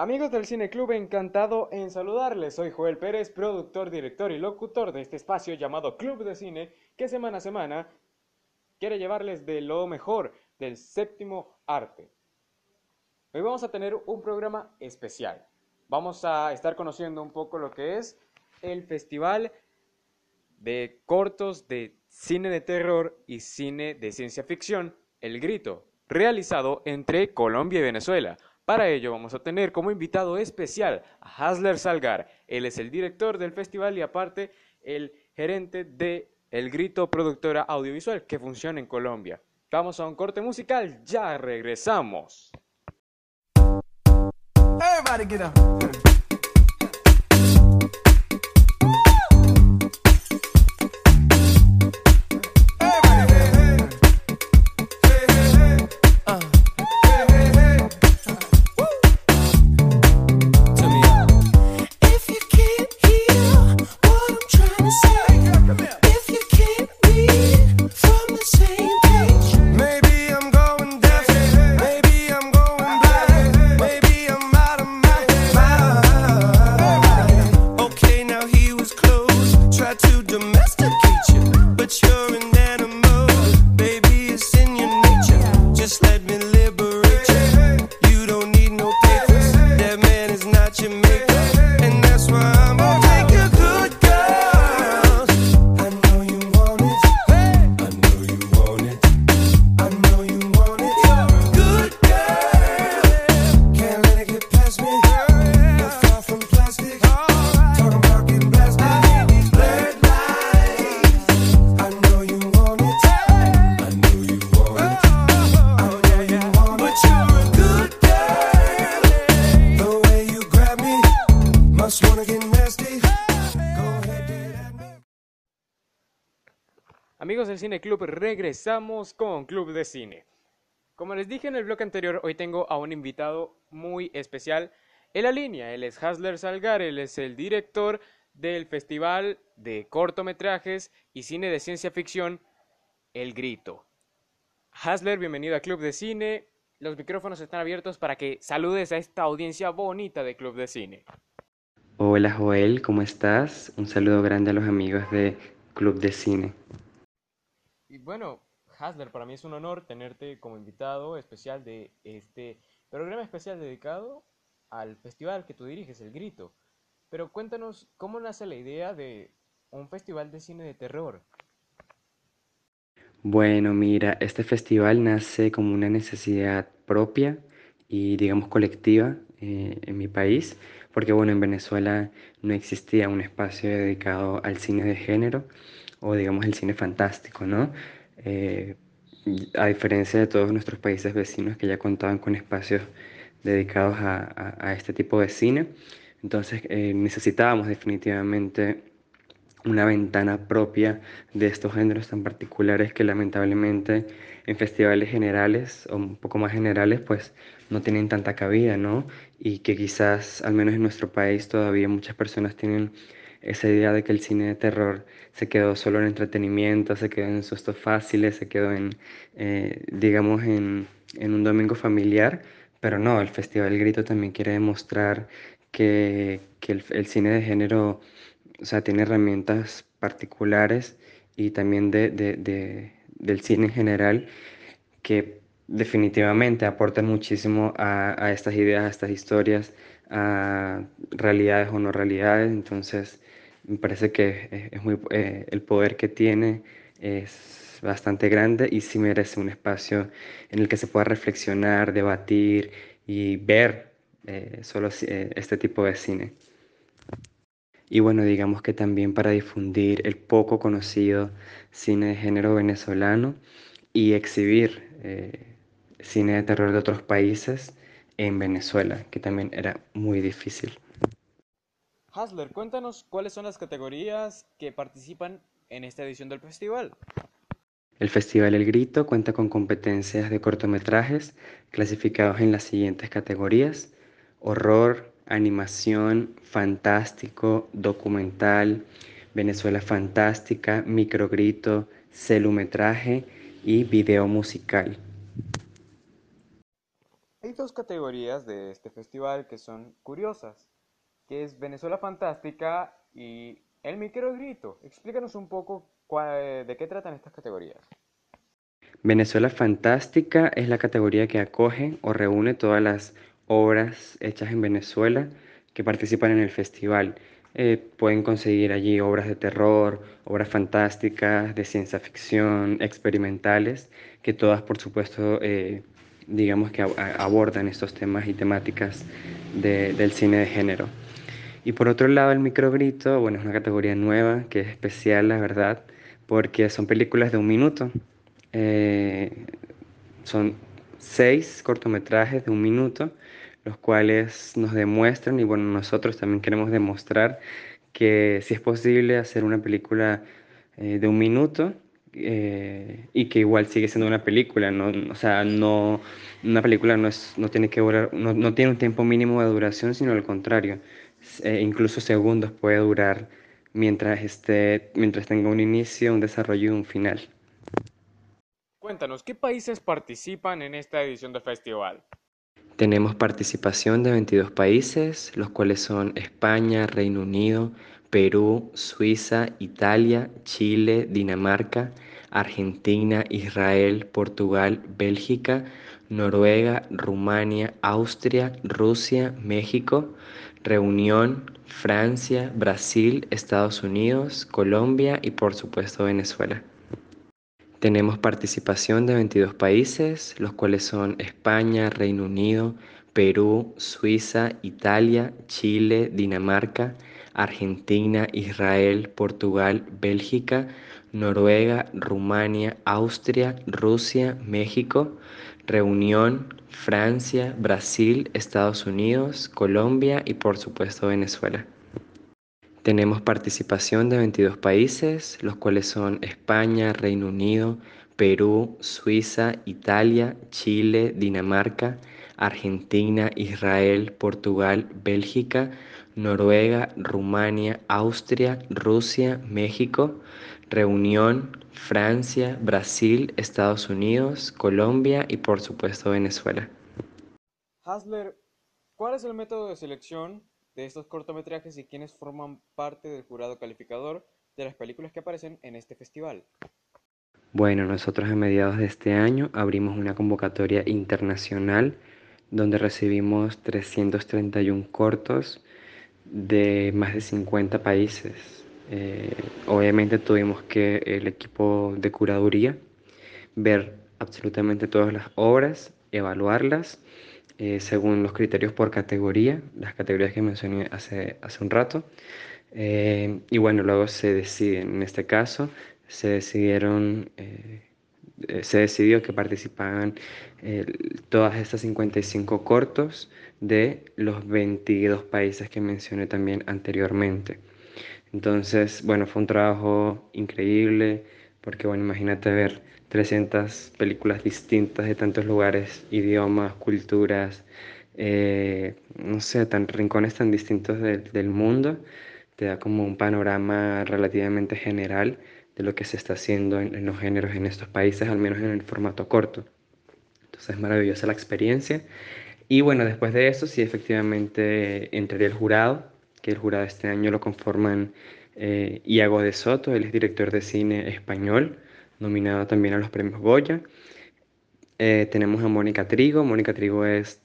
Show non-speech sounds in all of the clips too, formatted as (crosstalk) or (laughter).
Amigos del Cine Club, encantado en saludarles. Soy Joel Pérez, productor, director y locutor de este espacio llamado Club de Cine, que semana a semana quiere llevarles de lo mejor del séptimo arte. Hoy vamos a tener un programa especial. Vamos a estar conociendo un poco lo que es el Festival de Cortos de Cine de Terror y Cine de Ciencia Ficción, El Grito, realizado entre Colombia y Venezuela. Para ello vamos a tener como invitado especial a Hasler Salgar. Él es el director del festival y aparte el gerente de El Grito Productora Audiovisual que funciona en Colombia. Vamos a un corte musical, ya regresamos. Cine Club, regresamos con Club de Cine. Como les dije en el bloque anterior, hoy tengo a un invitado muy especial en la línea. Él es Hasler Salgar, él es el director del Festival de Cortometrajes y Cine de Ciencia Ficción, El Grito. Hasler, bienvenido a Club de Cine. Los micrófonos están abiertos para que saludes a esta audiencia bonita de Club de Cine. Hola Joel, ¿cómo estás? Un saludo grande a los amigos de Club de Cine. Y bueno, Hasler, para mí es un honor tenerte como invitado especial de este programa especial dedicado al festival que tú diriges, El Grito. Pero cuéntanos, ¿cómo nace la idea de un festival de cine de terror? Bueno, mira, este festival nace como una necesidad propia y digamos colectiva eh, en mi país, porque bueno, en Venezuela no existía un espacio dedicado al cine de género o digamos el cine fantástico, ¿no? Eh, a diferencia de todos nuestros países vecinos que ya contaban con espacios dedicados a, este tipo de cine, entonces eh, necesitábamos definitivamente una ventana propia de estos géneros tan particulares que lamentablemente en festivales generales o un poco más generales pues no tienen tanta cabida, ¿no? Y que quizás, al menos en nuestro país, todavía muchas personas tienen esa idea de que el cine de terror se quedó solo en entretenimiento, se quedó en sustos fáciles, se quedó en, eh, digamos, en, un domingo familiar, pero no, el Festival Grito también quiere demostrar que, el, cine de género, o sea, tiene herramientas particulares y también de, del cine en general que definitivamente aportan muchísimo a, a estas ideas, a estas historias, a realidades o no realidades. Entonces, me parece que es muy, eh, el poder que tiene es bastante grande y sí merece un espacio en el que se pueda reflexionar, debatir y ver eh, solo eh, este tipo de cine. Y bueno, digamos que también para difundir el poco conocido cine de género venezolano y exhibir cine de terror de otros países en Venezuela, que también era muy difícil. Hasler, cuéntanos cuáles son las categorías que participan en esta edición del festival. El Festival El Grito cuenta con competencias de cortometrajes clasificados en las siguientes categorías: horror, animación, fantástico, documental, Venezuela fantástica, microgrito, celumetraje y video musical. Hay dos categorías de este festival que son curiosas, que es Venezuela Fantástica y El Microgrito. Explícanos un poco de qué tratan estas categorías. Venezuela Fantástica es la categoría que acoge o reúne todas las obras hechas en Venezuela que participan en el festival. Eh, pueden conseguir allí obras de terror, obras fantásticas, de ciencia ficción, experimentales, que todas, por supuesto, eh, digamos que abordan estos temas y temáticas del cine de género. Y por otro lado, el microgrito, bueno, es una categoría nueva, que es especial, la verdad, porque son películas de un minuto. Eh, son seis cortometrajes de un minuto, los cuales nos demuestran, y bueno, nosotros también queremos demostrar que si es posible hacer una película eh, de un minuto eh, y que igual sigue siendo una película, ¿no? O sea, no, una película no, es, no tiene que durar, no, no tiene un tiempo mínimo de duración, sino al contrario, eh, incluso segundos puede durar mientras, esté, mientras tenga un inicio, un desarrollo y un final. Cuéntanos, ¿qué países participan en esta edición del festival? Tenemos participación de 22 países, los cuales son España, Reino Unido, Perú, Suiza, Italia, Chile, Dinamarca, Argentina, Israel, Portugal, Bélgica, Noruega, Rumania, Austria, Rusia, México, Reunión, Francia, Brasil, Estados Unidos, Colombia y por supuesto Venezuela. Tenemos participación de 22 países, los cuales son España, Reino Unido, Perú, Suiza, Italia, Chile, Dinamarca, Argentina, Israel, Portugal, Bélgica, Noruega, Rumania, Austria, Rusia, México, Reunión, Francia, Brasil, Estados Unidos, Colombia y por supuesto Venezuela. Tenemos participación de 22 países, los cuales son España, Reino Unido, Perú, Suiza, Italia, Chile, Dinamarca, Argentina, Israel, Portugal, Bélgica, Noruega, Rumania, Austria, Rusia, México, Reunión, Francia, Brasil, Estados Unidos, Colombia y por supuesto Venezuela. Hasler, ¿cuál es el método de selección de estos cortometrajes y quiénes forman parte del jurado calificador de las películas que aparecen en este festival. Bueno, nosotros a mediados de este año abrimos una convocatoria internacional donde recibimos 331 cortos de más de 50 países. Eh, obviamente tuvimos que el equipo de curaduría ver absolutamente todas las obras, evaluarlas eh, según los criterios por categoría, las categorías que mencioné hace, hace un rato. Eh, y bueno, luego se deciden, en este caso, se decidieron, eh, se decidió que participaban todas estas 55 cortos de los 22 países que mencioné también anteriormente. Entonces, bueno, fue un trabajo increíble, porque bueno, imagínate ver 300 películas distintas de tantos lugares, idiomas, culturas, eh, no sé, tan rincones tan distintos del mundo, te da como un panorama relativamente general de lo que se está haciendo en, los géneros en estos países, al menos en el formato corto. Entonces es maravillosa la experiencia. Y bueno, después de eso sí efectivamente entraría el jurado, que el jurado este año lo conforman eh, Iago de Soto, él es director de cine español, nominado también a los premios Goya. Eh, tenemos a Mónica Trigo. Mónica Trigo es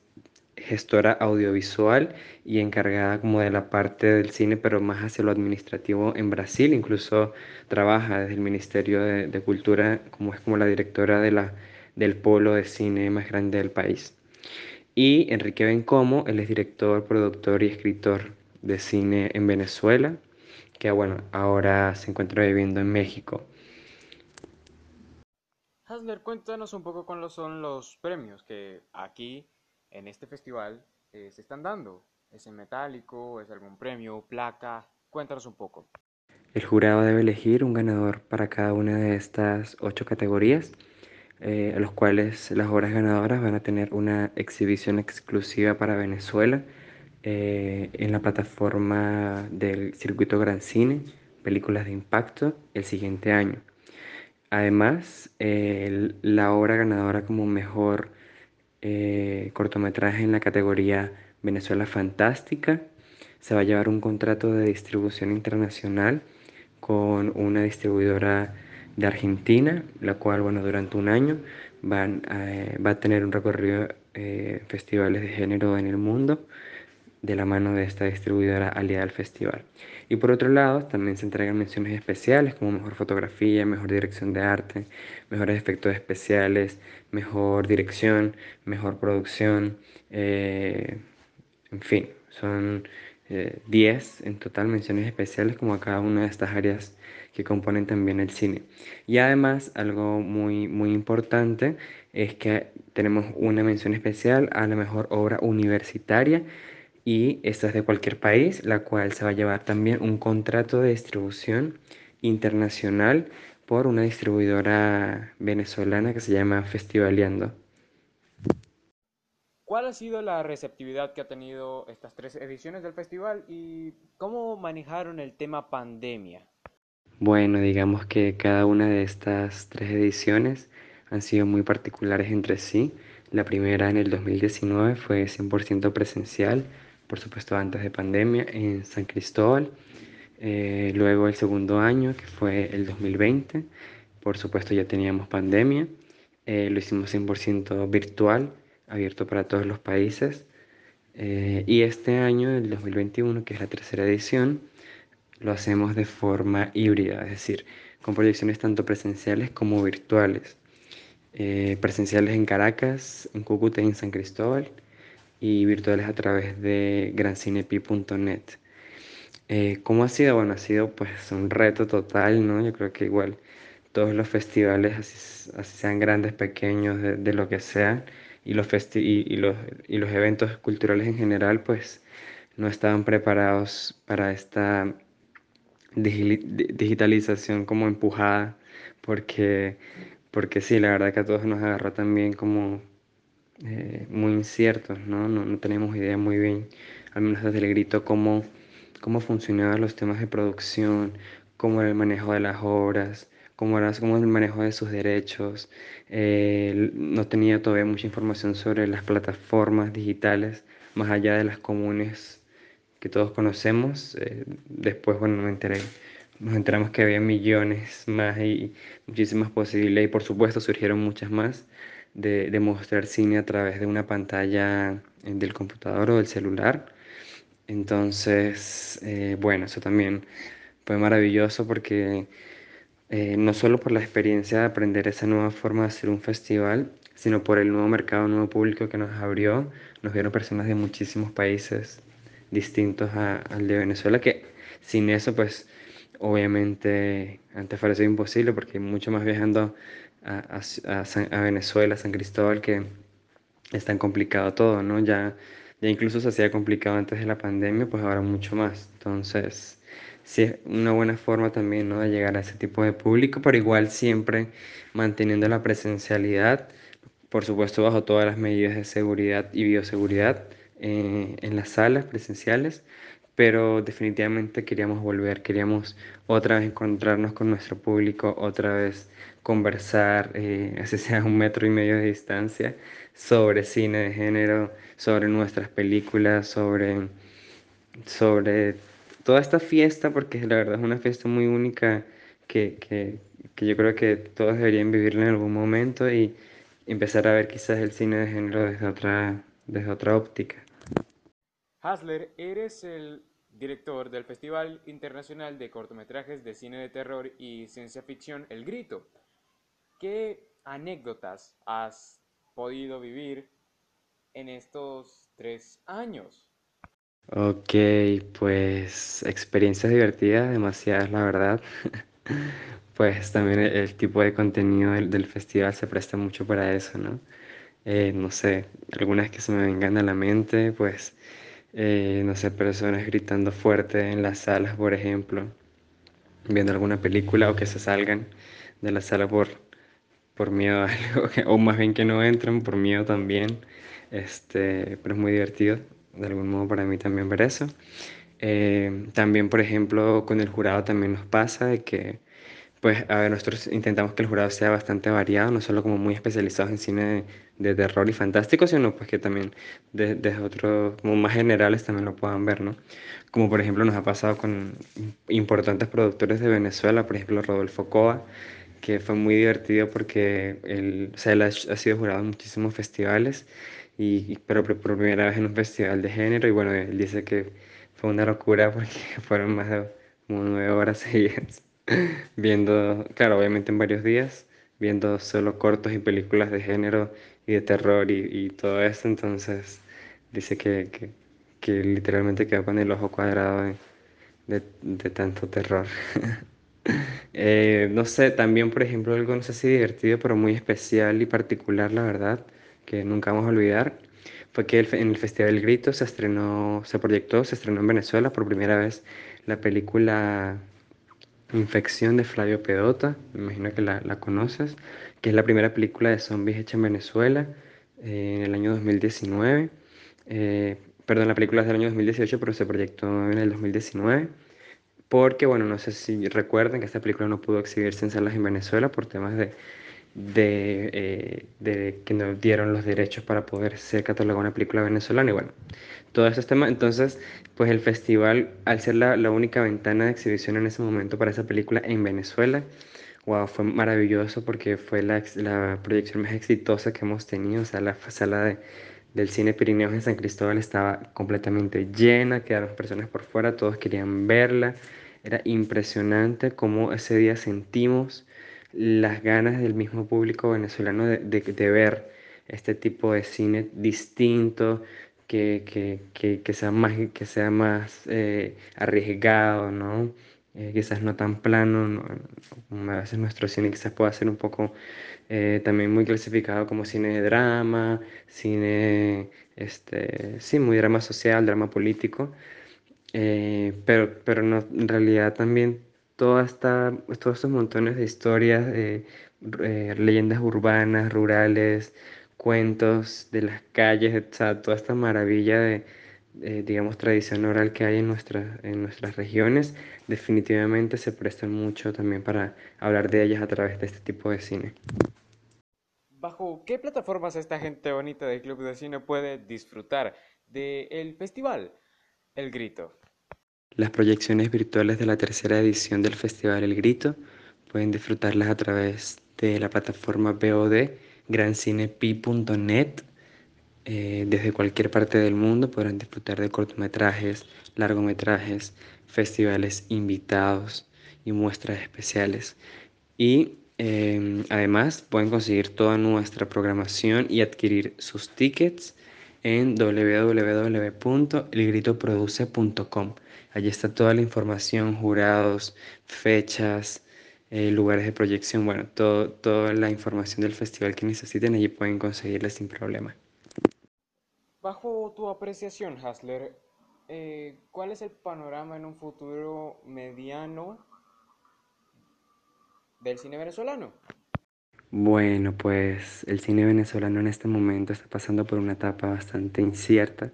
gestora audiovisual y encargada como de la parte del cine, pero más hacia lo administrativo en Brasil. Incluso trabaja desde el Ministerio de, Cultura como es como la directora de la, del polo de cine más grande del país. Y Enrique Bencomo, él es director, productor y escritor de cine en Venezuela, que bueno, ahora se encuentra viviendo en México. Hasler, cuéntanos un poco cuáles son los premios que aquí en este festival eh, se están dando. ¿Es en metálico? ¿Es algún premio? ¿Placa? Cuéntanos un poco. El jurado debe elegir un ganador para cada una de estas ocho categorías, eh, a los cuales las obras ganadoras van a tener una exhibición exclusiva para Venezuela eh, en la plataforma del Circuito Gran Cine, Películas de Impacto, el siguiente año. Además, la obra ganadora como mejor eh, cortometraje en la categoría Venezuela Fantástica. Se va a llevar un contrato de distribución internacional con una distribuidora de Argentina, la cual, bueno, durante un año van va a tener un recorrido eh, festivales de género en el mundo de la mano de esta distribuidora aliada al festival. Y por otro lado, también se entregan menciones especiales como mejor fotografía, mejor dirección de arte, mejores efectos especiales, mejor dirección, mejor producción, eh, en fin, son 10 eh, en total menciones especiales como a cada una de estas áreas que componen también el cine. Y además, algo muy, muy importante es que tenemos una mención especial a la mejor obra universitaria y esta es de cualquier país, la cual se va a llevar también un contrato de distribución internacional por una distribuidora venezolana que se llama Festivaleando. ¿Cuál ha sido la receptividad que ha tenido estas tres ediciones del festival y cómo manejaron el tema pandemia? Bueno, digamos que cada una de estas tres ediciones han sido muy particulares entre sí. La primera en el 2019 fue 100% presencial, por supuesto antes de pandemia, en San Cristóbal. Eh, luego el segundo año, que fue el 2020, por supuesto ya teníamos pandemia. Eh, lo hicimos 100% virtual, abierto para todos los países. Eh, y este año, el 2021, que es la tercera edición, lo hacemos de forma híbrida, es decir, con proyecciones tanto presenciales como virtuales. presenciales en Caracas, en Cúcuta y en San Cristóbal y virtuales a través de grancinepi.net. Eh, ¿Cómo ha sido? Bueno, ha sido pues un reto total, ¿no? Yo creo que igual todos los festivales, así, sean grandes, pequeños, de, lo que sea, y los, y, los, y los eventos culturales en general, pues no estaban preparados para esta digitalización como empujada, porque, porque sí, la verdad que a todos nos agarró también como eh, muy inciertos, ¿no? ¿no? ¿no? tenemos idea muy bien, al menos desde el grito, cómo, cómo funcionaban los temas de producción, cómo era el manejo de las obras, cómo era, cómo el manejo de sus derechos. Eh, no tenía todavía mucha información sobre las plataformas digitales, más allá de las comunes que todos conocemos. Eh, después, bueno, me enteré, nos enteramos que había millones más y muchísimas posibilidades y por supuesto surgieron muchas más de, mostrar cine a través de una pantalla eh, del computador o del celular. Entonces, eh, bueno, eso también fue maravilloso porque eh, no solo por la experiencia de aprender esa nueva forma de hacer un festival, sino por el nuevo mercado, nuevo público que nos abrió. Nos vieron personas de muchísimos países distintos al de Venezuela, que sin eso, pues, obviamente, antes parecía imposible porque mucho más viajando a, a, Venezuela, San Cristóbal, que es tan complicado todo, ¿no? Ya, ya incluso se hacía complicado antes de la pandemia, pues ahora mucho más. Entonces, sí es una buena forma también, ¿no? De llegar a ese tipo de público, pero igual siempre manteniendo la presencialidad, por supuesto bajo todas las medidas de seguridad y bioseguridad eh, en las salas presenciales, pero definitivamente queríamos volver, queríamos otra vez encontrarnos con nuestro público, otra vez conversar, eh, (laughs) así sea un metro y medio de distancia, sobre cine de género, sobre nuestras películas, sobre, sobre toda esta fiesta, porque la verdad es una fiesta muy única que, que, que yo creo que todos deberían vivirla en algún momento y empezar a ver quizás el cine de género desde otra, desde otra óptica. Hasler, eres el director del Festival Internacional de Cortometrajes de Cine de Terror y Ciencia Ficción El Grito. ¿Qué anécdotas has podido vivir en estos tres años? Ok, pues experiencias divertidas, demasiadas la verdad. (laughs) pues también el, tipo de contenido del, festival se presta mucho para eso, ¿no? Eh, no sé, algunas que se me vengan a la mente, pues, eh, no sé, personas gritando fuerte en las salas, por ejemplo, viendo alguna película o que se salgan de la sala por, por miedo a algo, o más bien que no entren por miedo también, este, pero es muy divertido, de algún modo para mí también ver eso. Eh, también, por ejemplo, con el jurado también nos pasa de que pues, a ver, nosotros intentamos que el jurado sea bastante variado, no solo como muy especializados en cine de, de terror y fantástico, sino pues que también desde otros, como más generales también lo puedan ver, ¿no? Como por ejemplo nos ha pasado con importantes productores de Venezuela, por ejemplo Rodolfo Coa, que fue muy divertido porque él, o sea, él ha, ha sido jurado en muchísimos festivales, y, pero por primera vez en un festival de género, y bueno, él dice que fue una locura porque (laughs) fueron más de como nueve horas seguidas viendo, claro, obviamente en varios días, viendo solo cortos y películas de género y de terror y, y todo eso, entonces dice que, que, que literalmente quedó con el ojo cuadrado de, de, tanto terror. (laughs) Eh, no sé, también por ejemplo algo no sé si divertido, pero muy especial y particular, la verdad, que nunca vamos a olvidar, fue que en el Festival del Grito se estrenó, se proyectó, se estrenó en Venezuela por primera vez la película Infección de Flavio Pedota, me imagino que la, la conoces, que es la primera película de zombies hecha en Venezuela eh, en el año 2019. Eh, perdón, la película es del año 2018, pero se proyectó en el 2019. Porque, bueno, no sé si recuerdan que esta película no pudo exhibirse en salas en Venezuela por temas de, de, eh, de que no dieron los derechos para poder ser catalogada una película venezolana. Y bueno, todo ese tema. Entonces, pues el festival, al ser la, la, única ventana de exhibición en ese momento para esa película en Venezuela, wow, fue maravilloso porque fue la, la proyección más exitosa que hemos tenido. O sea, la sala de, del cine Pirineos en San Cristóbal estaba completamente llena, quedaron personas por fuera, todos querían verla. Era impresionante cómo ese día sentimos las ganas del mismo público venezolano de, de, ver este tipo de cine distinto, que, que, que, que sea más, que sea más eh, arriesgado, ¿no? Eh, quizás no tan plano, ¿no? a veces nuestro cine quizás pueda ser un poco eh, también muy clasificado como cine de drama, cine, este, sí, muy drama social, drama político, eh, pero, pero no, en realidad también toda esta, todos estos montones de historias, eh, leyendas urbanas, rurales, cuentos de las calles, o toda esta maravilla de, eh, digamos, tradición oral que hay en, nuestra, en nuestras regiones, definitivamente se prestan mucho también para hablar de ellas a través de este tipo de cine. ¿Bajo qué plataformas esta gente bonita del Club de Cine puede disfrutar del festival El Grito? Las proyecciones virtuales de la tercera edición del Festival El Grito pueden disfrutarlas a través de la plataforma VOD grancinepi.net. Eh, desde cualquier parte del mundo podrán disfrutar de cortometrajes, largometrajes, festivales invitados y muestras especiales. Y eh, además pueden conseguir toda nuestra programación y adquirir sus tickets en www.elgritoproduce.com. Allí está toda la información, jurados, fechas, eh, lugares de proyección, bueno, todo, toda la información del festival que necesiten, allí pueden conseguirla sin problema. Bajo tu apreciación, Hasler, eh, ¿cuál es el panorama en un futuro mediano del cine venezolano? Bueno, pues el cine venezolano en este momento está pasando por una etapa bastante incierta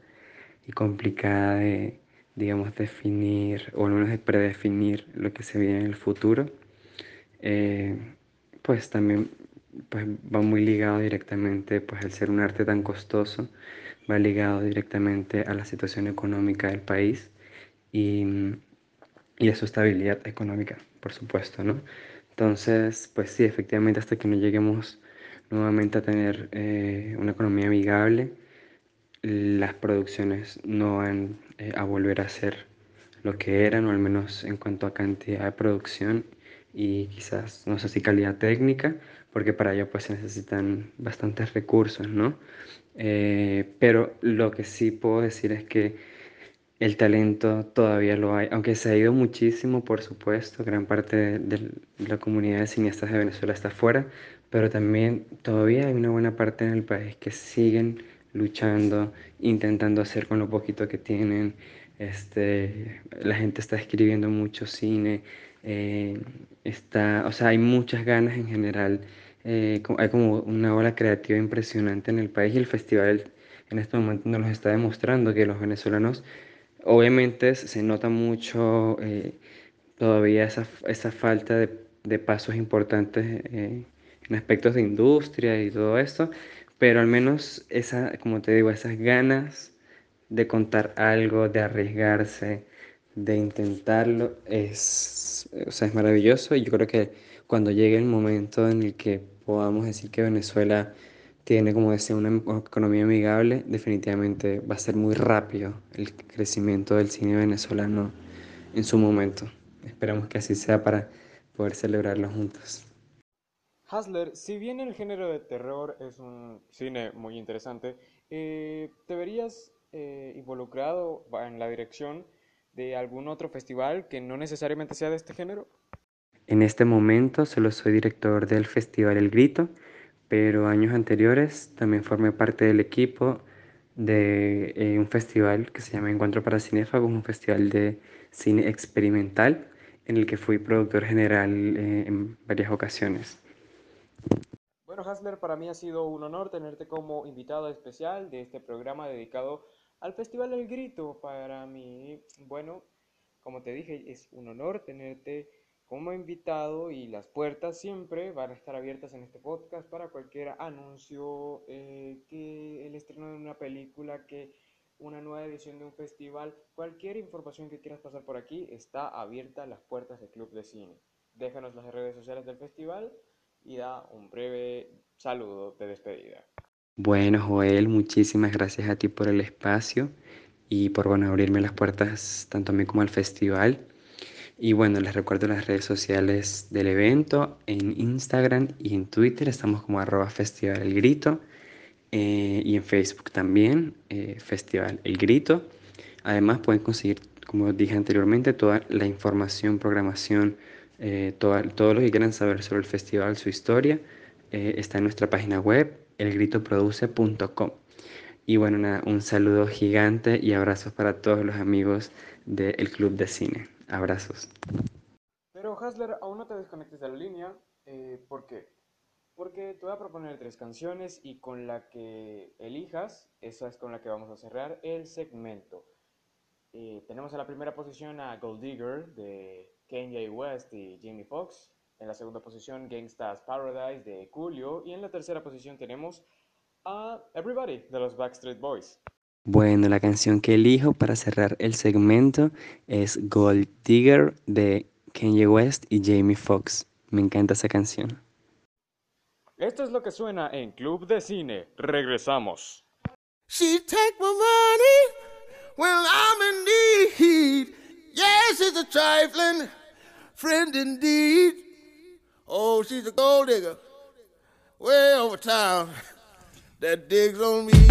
y complicada de, digamos, definir o al menos de predefinir lo que se viene en el futuro eh, pues también pues, va muy ligado directamente, pues al ser un arte tan costoso, va ligado directamente a la situación económica del país y, y a su estabilidad económica, por supuesto, ¿no? Entonces, pues sí, efectivamente, hasta que no lleguemos nuevamente a tener eh, una economía amigable, las producciones no van eh, a volver a ser lo que eran, o al menos en cuanto a cantidad de producción y quizás, no sé si calidad técnica, porque para ello pues se necesitan bastantes recursos, ¿no? Eh, pero lo que sí puedo decir es que el talento todavía lo hay, aunque se ha ido muchísimo, por supuesto, gran parte de, la comunidad de cineastas de Venezuela está fuera, pero también todavía hay una buena parte en el país que siguen luchando, intentando hacer con lo poquito que tienen. Este, la gente está escribiendo mucho cine, eh, está, o sea, hay muchas ganas en general. Eh, hay como una ola creativa impresionante en el país y el festival en este momento nos está demostrando que los venezolanos, obviamente se nota mucho eh, todavía esa, esa, falta de de pasos importantes eh, en aspectos de industria y todo esto, pero al menos esa, como te digo, esas ganas de contar algo, de arriesgarse, de intentarlo, es, o sea, es maravilloso. Y yo creo que cuando llegue el momento en el que podamos decir que Venezuela tiene, como decía, una economía amigable, definitivamente va a ser muy rápido el crecimiento del cine venezolano en su momento. Esperamos que así sea para poder celebrarlo juntos. Hasler, si bien el género de terror es un cine muy interesante, eh, ¿te verías eh, involucrado en la dirección de algún otro festival que no necesariamente sea de este género? En este momento solo soy director del Festival El Grito, pero años anteriores también formé parte del equipo de eh, un festival que se llama Encuentro para Cinéfagos, un festival de cine experimental en el que fui productor general eh, en varias ocasiones. Bueno, Hasler, para mí ha sido un honor tenerte como invitado especial de este programa dedicado al Festival El Grito. Para mí, bueno, como te dije, es un honor tenerte como invitado y las puertas siempre van a estar abiertas en este podcast para cualquier anuncio, eh, que el estreno de una película, que una nueva edición de un festival, cualquier información que quieras pasar por aquí está abierta las puertas del Club de Cine. Déjanos las redes sociales del festival y da un breve saludo de despedida. Bueno, Joel, muchísimas gracias a ti por el espacio y por bueno, abrirme las puertas tanto a mí como al festival. Y bueno, les recuerdo las redes sociales del evento, en Instagram y en Twitter estamos como arroba festival el grito eh, y en Facebook también, eh, Festival El Grito. Además pueden conseguir, como dije anteriormente, toda la información, programación, eh, todo, todo, lo que quieran saber sobre el festival, su historia, está en nuestra página web, elgritoproduce.com. Y bueno, nada, un saludo gigante y abrazos para todos los amigos del Club de Cine. Abrazos. Pero Hasler, aún no te desconectes de la línea. Eh, ¿Por qué? Porque te voy a proponer tres canciones y con la que elijas, esa es con la que vamos a cerrar el segmento. Eh, tenemos en la primera posición a Gold Digger de Kanye West y Jimmy Fox. En la segunda posición, Gangsta's Paradise de Julio. Y en la tercera posición tenemos a Everybody de los Backstreet Boys. Bueno, la canción que elijo para cerrar el segmento es Gold Digger de Kanye West y Jamie Foxx. Me encanta esa canción. Esto es lo que suena en Club de Cine. Regresamos. She take my money when I'm in need. Yes, she's a trifling friend indeed. Oh, she's a gold digger way over town that digs on me.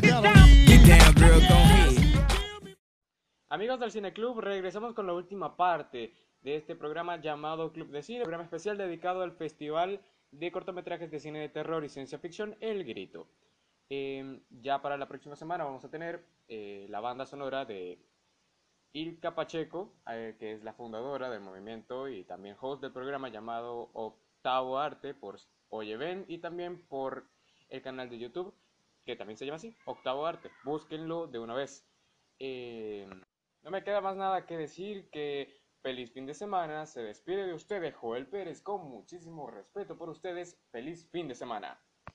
Amigos del Cine Club, regresamos con la última parte de este programa llamado Club de Cine, programa especial dedicado al Festival de Cortometrajes de Cine de Terror y Ciencia Ficción, El Grito. Eh, ya para la próxima semana vamos a tener eh, la banda sonora de Ilka Pacheco, eh, que es la fundadora del movimiento y también host del programa llamado Octavo Arte por Oye Ven y también por el canal de YouTube que también se llama así, Octavo Arte. Búsquenlo de una vez. Eh, no me queda más nada que decir que feliz fin de semana. Se despide de ustedes Joel Pérez con muchísimo respeto por ustedes. Feliz fin de semana.